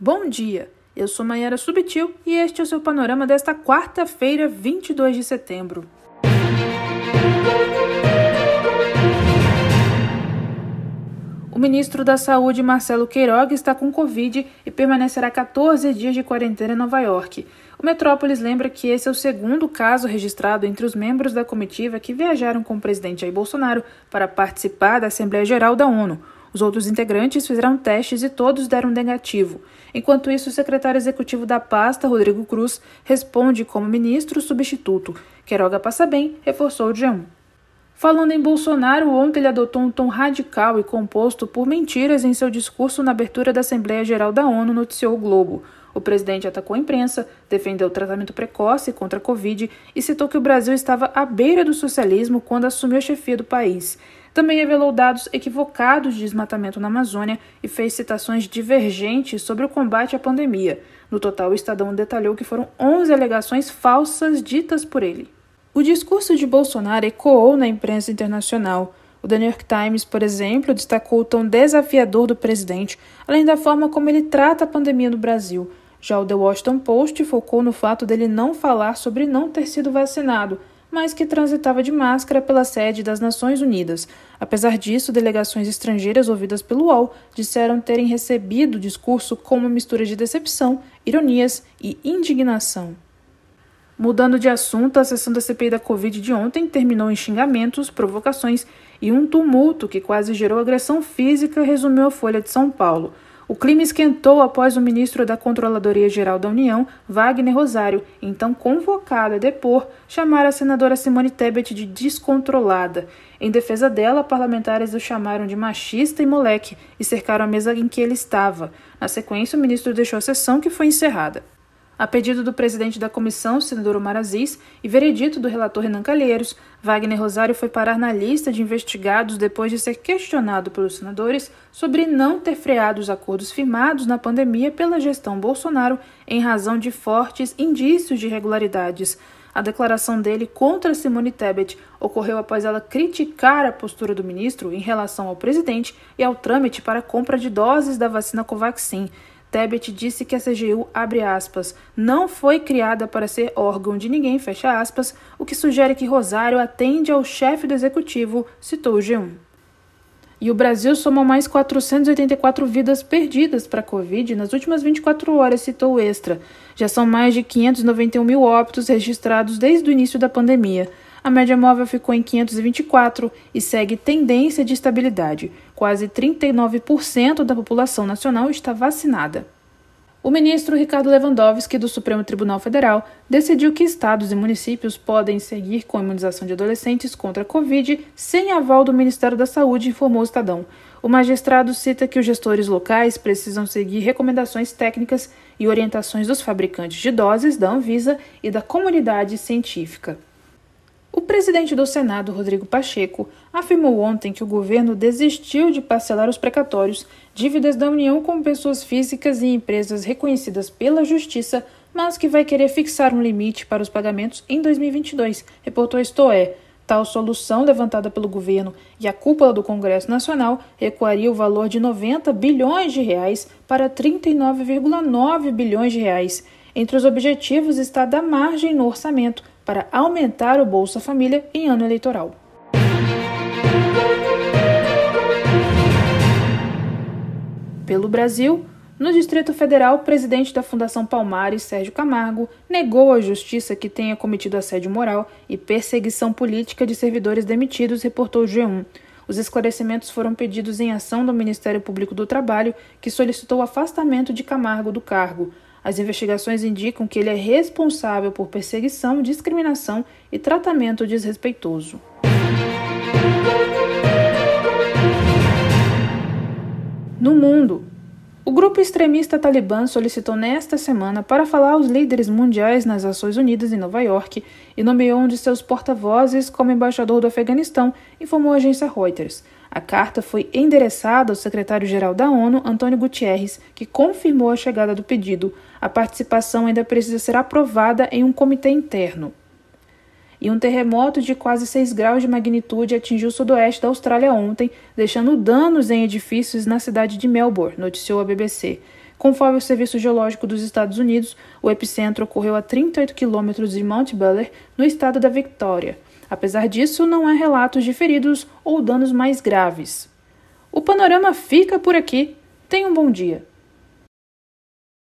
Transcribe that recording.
Bom dia, eu sou Mayara Subtil e este é o seu panorama desta quarta-feira, 22 de setembro. O ministro da Saúde, Marcelo Queiroga, está com Covid e permanecerá 14 dias de quarentena em Nova York. O Metrópolis lembra que esse é o segundo caso registrado entre os membros da comitiva que viajaram com o presidente Jair Bolsonaro para participar da Assembleia Geral da ONU. Os outros integrantes fizeram testes e todos deram negativo. Enquanto isso, o secretário executivo da pasta, Rodrigo Cruz, responde como ministro substituto. Queiroga passa bem, reforçou o G1. Falando em Bolsonaro, ontem ele adotou um tom radical e composto por mentiras em seu discurso na abertura da Assembleia Geral da ONU, noticiou o Globo. O presidente atacou a imprensa, defendeu o tratamento precoce contra a Covid e citou que o Brasil estava à beira do socialismo quando assumiu a chefia do país. Também revelou dados equivocados de desmatamento na Amazônia e fez citações divergentes sobre o combate à pandemia. No total, o Estadão detalhou que foram 11 alegações falsas ditas por ele. O discurso de Bolsonaro ecoou na imprensa internacional. O The New York Times, por exemplo, destacou o tom desafiador do presidente, além da forma como ele trata a pandemia no Brasil. Já o The Washington Post focou no fato dele não falar sobre não ter sido vacinado, mas que transitava de máscara pela sede das Nações Unidas. Apesar disso, delegações estrangeiras ouvidas pelo UOL disseram terem recebido o discurso com uma mistura de decepção, ironias e indignação. Mudando de assunto, a sessão da CPI da Covid de ontem terminou em xingamentos, provocações e um tumulto que quase gerou agressão física, resumiu a Folha de São Paulo. O clima esquentou após o ministro da Controladoria Geral da União, Wagner Rosário, então convocado a depor, chamar a senadora Simone Tebet de descontrolada. Em defesa dela, parlamentares o chamaram de machista e moleque e cercaram a mesa em que ele estava. Na sequência, o ministro deixou a sessão, que foi encerrada. A pedido do presidente da comissão, senador Omar Aziz, e veredito do relator Renan Calheiros, Wagner Rosário foi parar na lista de investigados depois de ser questionado pelos senadores sobre não ter freado os acordos firmados na pandemia pela gestão Bolsonaro em razão de fortes indícios de irregularidades. A declaração dele contra Simone Tebet ocorreu após ela criticar a postura do ministro em relação ao presidente e ao trâmite para compra de doses da vacina Covaxin. Tebet disse que a CGU, abre aspas, não foi criada para ser órgão de ninguém, fecha aspas, o que sugere que Rosário atende ao chefe do executivo, citou o G1. E o Brasil somou mais 484 vidas perdidas para a Covid nas últimas 24 horas, citou o Extra. Já são mais de 591 mil óbitos registrados desde o início da pandemia. A média móvel ficou em 524 e segue tendência de estabilidade. Quase 39% da população nacional está vacinada. O ministro Ricardo Lewandowski, do Supremo Tribunal Federal, decidiu que estados e municípios podem seguir com a imunização de adolescentes contra a Covid sem aval do Ministério da Saúde, informou o Estadão. O magistrado cita que os gestores locais precisam seguir recomendações técnicas e orientações dos fabricantes de doses, da Anvisa e da comunidade científica. O presidente do Senado, Rodrigo Pacheco, afirmou ontem que o governo desistiu de parcelar os precatórios, dívidas da União com pessoas físicas e empresas reconhecidas pela Justiça, mas que vai querer fixar um limite para os pagamentos em 2022, reportou Estoé. Tal solução levantada pelo governo e a cúpula do Congresso Nacional recuaria o valor de 90 bilhões de reais para 39,9 bilhões de reais. Entre os objetivos está dar margem no orçamento para aumentar o Bolsa Família em ano eleitoral. Pelo Brasil, no Distrito Federal, o presidente da Fundação Palmares, Sérgio Camargo, negou à justiça que tenha cometido assédio moral e perseguição política de servidores demitidos, reportou o G1. Os esclarecimentos foram pedidos em ação do Ministério Público do Trabalho, que solicitou o afastamento de Camargo do cargo. As investigações indicam que ele é responsável por perseguição, discriminação e tratamento desrespeitoso. No mundo, o grupo extremista Talibã solicitou nesta semana para falar aos líderes mundiais nas Nações Unidas em Nova York e nomeou um de seus porta-vozes como embaixador do Afeganistão, informou a agência Reuters. A carta foi endereçada ao secretário-geral da ONU, Antônio Gutierrez, que confirmou a chegada do pedido. A participação ainda precisa ser aprovada em um comitê interno. E um terremoto de quase 6 graus de magnitude atingiu o sudoeste da Austrália ontem, deixando danos em edifícios na cidade de Melbourne, noticiou a BBC. Conforme o Serviço Geológico dos Estados Unidos, o epicentro ocorreu a 38 quilômetros de Mount Buller, no estado da Victoria. Apesar disso, não há relatos de feridos ou danos mais graves. O panorama fica por aqui. Tenha um bom dia.